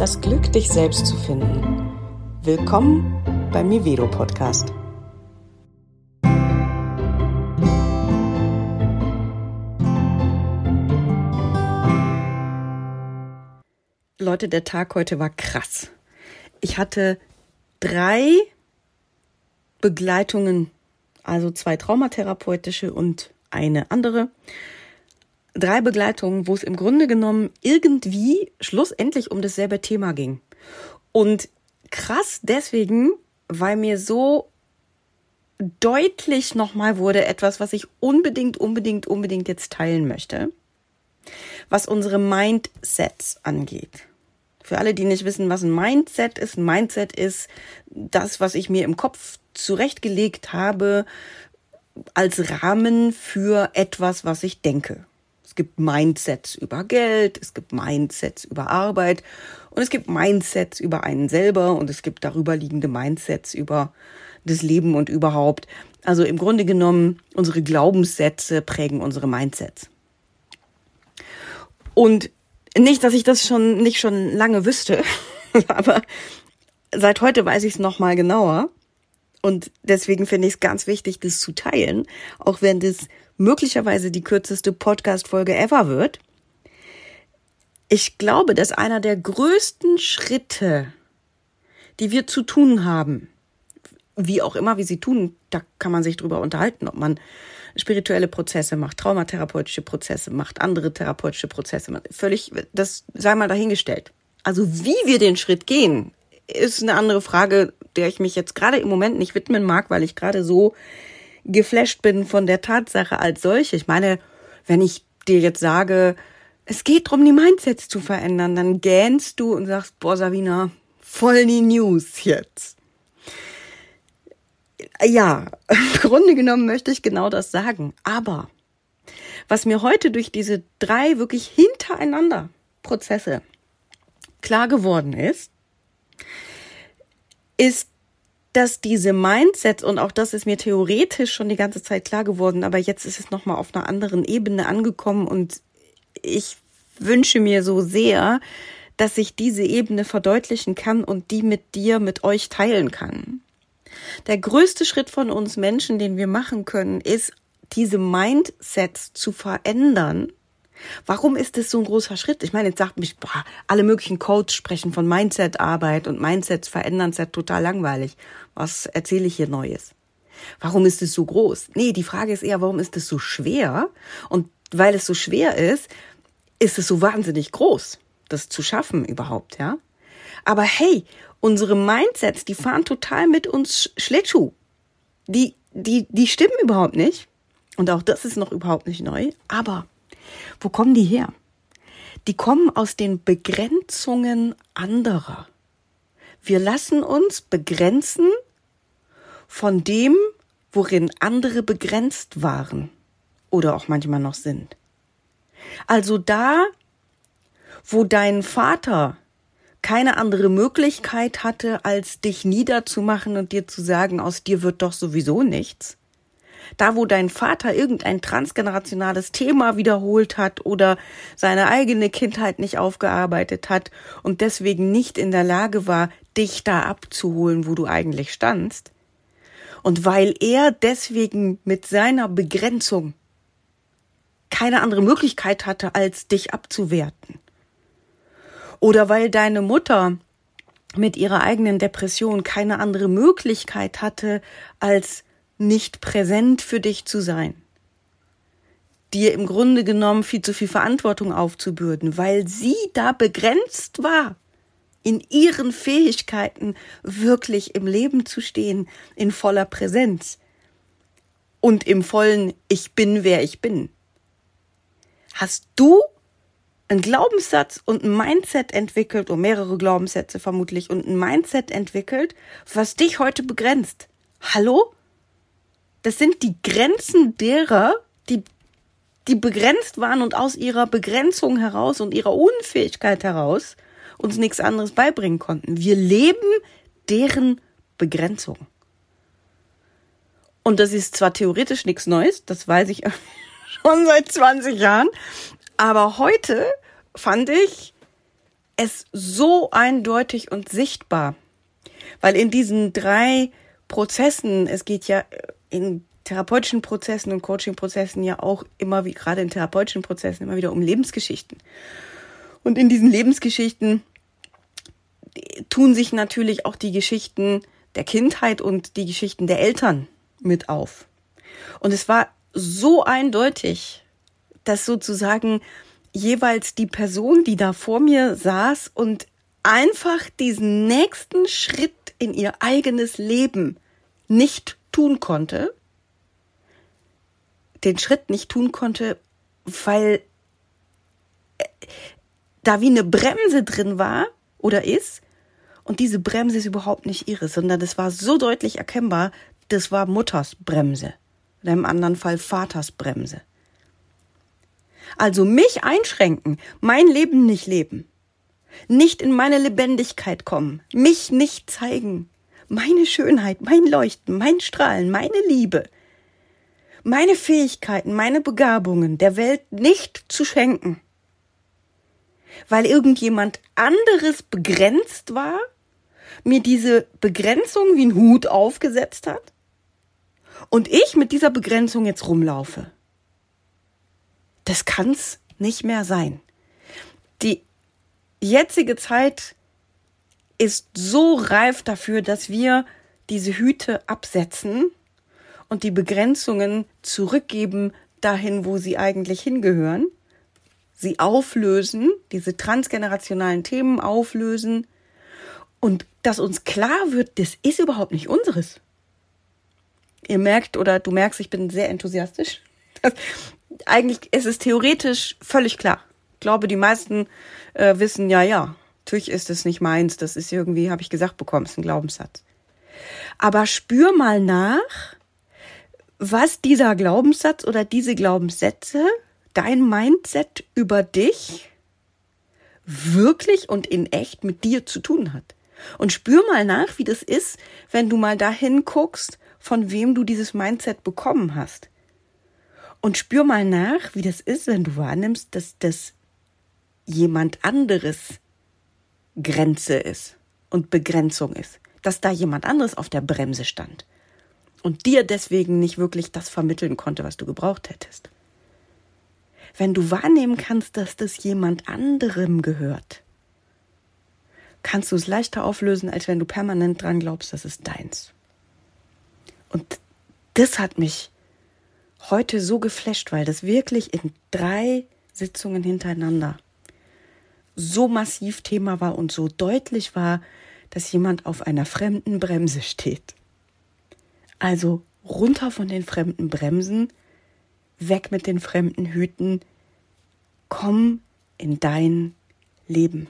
das Glück, dich selbst zu finden. Willkommen beim Mivedo Podcast. Leute, der Tag heute war krass. Ich hatte drei Begleitungen, also zwei traumatherapeutische und eine andere drei Begleitungen, wo es im Grunde genommen irgendwie schlussendlich um dasselbe Thema ging. Und krass deswegen, weil mir so deutlich nochmal wurde etwas, was ich unbedingt, unbedingt, unbedingt jetzt teilen möchte, was unsere Mindsets angeht. Für alle, die nicht wissen, was ein Mindset ist, ein Mindset ist das, was ich mir im Kopf zurechtgelegt habe als Rahmen für etwas, was ich denke. Es gibt Mindsets über Geld, es gibt Mindsets über Arbeit und es gibt Mindsets über einen selber und es gibt darüber liegende Mindsets über das Leben und überhaupt. Also im Grunde genommen, unsere Glaubenssätze prägen unsere Mindsets. Und nicht, dass ich das schon nicht schon lange wüsste, aber seit heute weiß ich es noch mal genauer. Und deswegen finde ich es ganz wichtig, das zu teilen, auch wenn das möglicherweise die kürzeste Podcast-Folge ever wird. Ich glaube, dass einer der größten Schritte, die wir zu tun haben, wie auch immer wie sie tun, da kann man sich drüber unterhalten, ob man spirituelle Prozesse macht, traumatherapeutische Prozesse macht, andere therapeutische Prozesse macht. Völlig, das sei mal dahingestellt. Also wie wir den Schritt gehen, ist eine andere Frage, der ich mich jetzt gerade im Moment nicht widmen mag, weil ich gerade so geflasht bin von der Tatsache als solche. Ich meine, wenn ich dir jetzt sage, es geht darum, die Mindsets zu verändern, dann gähnst du und sagst, boah, Savina, voll die News jetzt. Ja, im Grunde genommen möchte ich genau das sagen. Aber was mir heute durch diese drei wirklich hintereinander Prozesse klar geworden ist, ist, dass diese Mindsets und auch das ist mir theoretisch schon die ganze Zeit klar geworden, aber jetzt ist es noch mal auf einer anderen Ebene angekommen und ich wünsche mir so sehr, dass ich diese Ebene verdeutlichen kann und die mit dir, mit euch teilen kann. Der größte Schritt von uns Menschen, den wir machen können, ist, diese Mindsets zu verändern Warum ist das so ein großer Schritt? Ich meine, jetzt sagt mich, boah, alle möglichen Codes sprechen von Mindset-Arbeit und Mindsets verändern, ist ja total langweilig. Was erzähle ich hier Neues? Warum ist es so groß? Nee, die Frage ist eher, warum ist es so schwer? Und weil es so schwer ist, ist es so wahnsinnig groß, das zu schaffen überhaupt, ja? Aber hey, unsere Mindsets, die fahren total mit uns Schlittschuh. Die, die, die stimmen überhaupt nicht. Und auch das ist noch überhaupt nicht neu. Aber wo kommen die her? Die kommen aus den Begrenzungen anderer. Wir lassen uns begrenzen von dem, worin andere begrenzt waren oder auch manchmal noch sind. Also da, wo dein Vater keine andere Möglichkeit hatte, als dich niederzumachen und dir zu sagen, aus dir wird doch sowieso nichts, da, wo dein Vater irgendein transgenerationales Thema wiederholt hat oder seine eigene Kindheit nicht aufgearbeitet hat und deswegen nicht in der Lage war, dich da abzuholen, wo du eigentlich standst. Und weil er deswegen mit seiner Begrenzung keine andere Möglichkeit hatte, als dich abzuwerten. Oder weil deine Mutter mit ihrer eigenen Depression keine andere Möglichkeit hatte, als nicht präsent für dich zu sein. Dir im Grunde genommen viel zu viel Verantwortung aufzubürden, weil sie da begrenzt war, in ihren Fähigkeiten wirklich im Leben zu stehen, in voller Präsenz und im vollen Ich bin, wer ich bin. Hast du einen Glaubenssatz und ein Mindset entwickelt, oder mehrere Glaubenssätze vermutlich, und ein Mindset entwickelt, was dich heute begrenzt? Hallo? Das sind die Grenzen derer, die, die begrenzt waren und aus ihrer Begrenzung heraus und ihrer Unfähigkeit heraus uns nichts anderes beibringen konnten. Wir leben deren Begrenzung. Und das ist zwar theoretisch nichts Neues, das weiß ich schon seit 20 Jahren, aber heute fand ich es so eindeutig und sichtbar, weil in diesen drei Prozessen, es geht ja in therapeutischen Prozessen und Coaching-Prozessen ja auch immer wie gerade in therapeutischen Prozessen immer wieder um Lebensgeschichten. Und in diesen Lebensgeschichten tun sich natürlich auch die Geschichten der Kindheit und die Geschichten der Eltern mit auf. Und es war so eindeutig, dass sozusagen jeweils die Person, die da vor mir saß und einfach diesen nächsten Schritt in ihr eigenes Leben nicht tun konnte, den Schritt nicht tun konnte, weil äh, da wie eine Bremse drin war oder ist. Und diese Bremse ist überhaupt nicht ihre, sondern das war so deutlich erkennbar, das war Mutters Bremse. Oder im anderen Fall Vaters Bremse. Also mich einschränken, mein Leben nicht leben, nicht in meine Lebendigkeit kommen, mich nicht zeigen, meine Schönheit, mein Leuchten, mein Strahlen, meine Liebe, meine Fähigkeiten, meine Begabungen der Welt nicht zu schenken, weil irgendjemand anderes begrenzt war, mir diese Begrenzung wie ein Hut aufgesetzt hat und ich mit dieser Begrenzung jetzt rumlaufe. Das kann's nicht mehr sein. Die jetzige Zeit ist so reif dafür, dass wir diese Hüte absetzen und die Begrenzungen zurückgeben dahin, wo sie eigentlich hingehören, sie auflösen, diese transgenerationalen Themen auflösen und dass uns klar wird, das ist überhaupt nicht unseres. Ihr merkt oder du merkst, ich bin sehr enthusiastisch. Das, eigentlich ist es theoretisch völlig klar. Ich glaube, die meisten äh, wissen, ja, ja, natürlich ist es nicht meins. Das ist irgendwie, habe ich gesagt bekommen, ist ein Glaubenssatz. Aber spür mal nach, was dieser Glaubenssatz oder diese Glaubenssätze, dein Mindset über dich wirklich und in echt mit dir zu tun hat. Und spür mal nach, wie das ist, wenn du mal dahin guckst, von wem du dieses Mindset bekommen hast. Und spür mal nach, wie das ist, wenn du wahrnimmst, dass das jemand anderes Grenze ist und Begrenzung ist. Dass da jemand anderes auf der Bremse stand und dir deswegen nicht wirklich das vermitteln konnte, was du gebraucht hättest. Wenn du wahrnehmen kannst, dass das jemand anderem gehört, kannst du es leichter auflösen, als wenn du permanent dran glaubst, dass es deins. Und das hat mich heute so geflasht, weil das wirklich in drei Sitzungen hintereinander so massiv Thema war und so deutlich war, dass jemand auf einer fremden Bremse steht. Also runter von den fremden Bremsen, weg mit den fremden Hüten, komm in dein Leben.